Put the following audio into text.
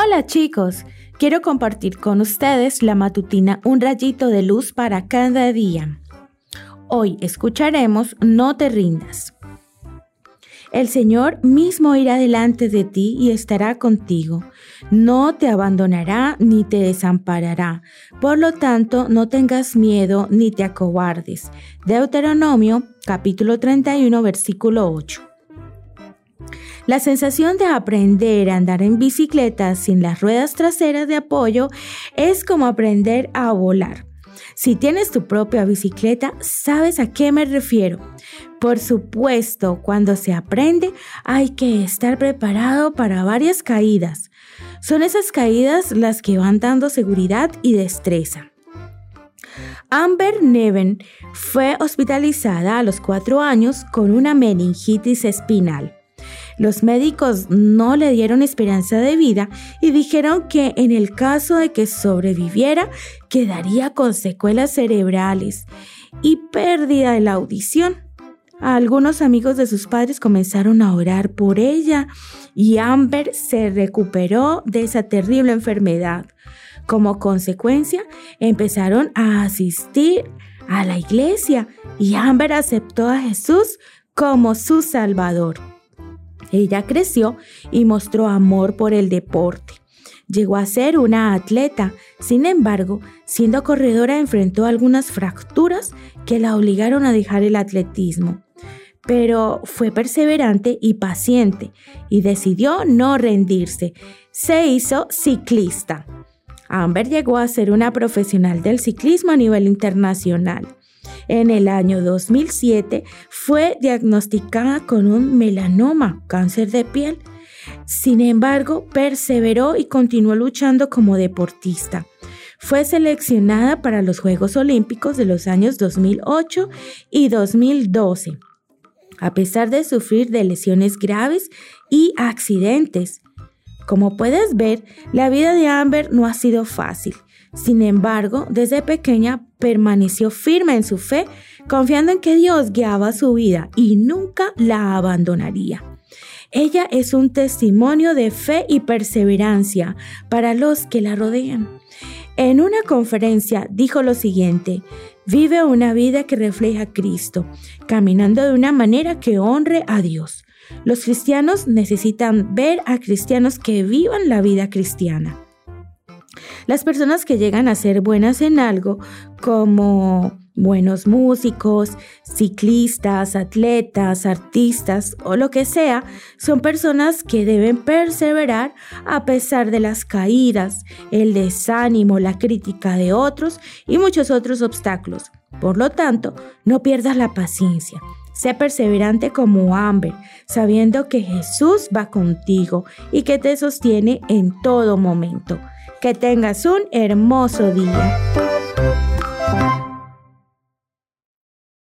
Hola chicos, quiero compartir con ustedes la matutina Un rayito de luz para cada día. Hoy escucharemos No te rindas. El Señor mismo irá delante de ti y estará contigo. No te abandonará ni te desamparará. Por lo tanto, no tengas miedo ni te acobardes. Deuteronomio capítulo 31 versículo 8. La sensación de aprender a andar en bicicleta sin las ruedas traseras de apoyo es como aprender a volar. Si tienes tu propia bicicleta, sabes a qué me refiero. Por supuesto, cuando se aprende hay que estar preparado para varias caídas. Son esas caídas las que van dando seguridad y destreza. Amber Neven fue hospitalizada a los cuatro años con una meningitis espinal. Los médicos no le dieron esperanza de vida y dijeron que en el caso de que sobreviviera quedaría con secuelas cerebrales y pérdida de la audición. Algunos amigos de sus padres comenzaron a orar por ella y Amber se recuperó de esa terrible enfermedad. Como consecuencia, empezaron a asistir a la iglesia y Amber aceptó a Jesús como su Salvador. Ella creció y mostró amor por el deporte. Llegó a ser una atleta, sin embargo, siendo corredora enfrentó algunas fracturas que la obligaron a dejar el atletismo. Pero fue perseverante y paciente y decidió no rendirse. Se hizo ciclista. Amber llegó a ser una profesional del ciclismo a nivel internacional. En el año 2007 fue diagnosticada con un melanoma, cáncer de piel. Sin embargo, perseveró y continuó luchando como deportista. Fue seleccionada para los Juegos Olímpicos de los años 2008 y 2012, a pesar de sufrir de lesiones graves y accidentes. Como puedes ver, la vida de Amber no ha sido fácil. Sin embargo, desde pequeña permaneció firme en su fe, confiando en que Dios guiaba su vida y nunca la abandonaría. Ella es un testimonio de fe y perseverancia para los que la rodean. En una conferencia dijo lo siguiente, vive una vida que refleja a Cristo, caminando de una manera que honre a Dios. Los cristianos necesitan ver a cristianos que vivan la vida cristiana. Las personas que llegan a ser buenas en algo, como buenos músicos, ciclistas, atletas, artistas o lo que sea, son personas que deben perseverar a pesar de las caídas, el desánimo, la crítica de otros y muchos otros obstáculos. Por lo tanto, no pierdas la paciencia. Sé perseverante como Amber, sabiendo que Jesús va contigo y que te sostiene en todo momento. Que tengas un hermoso día.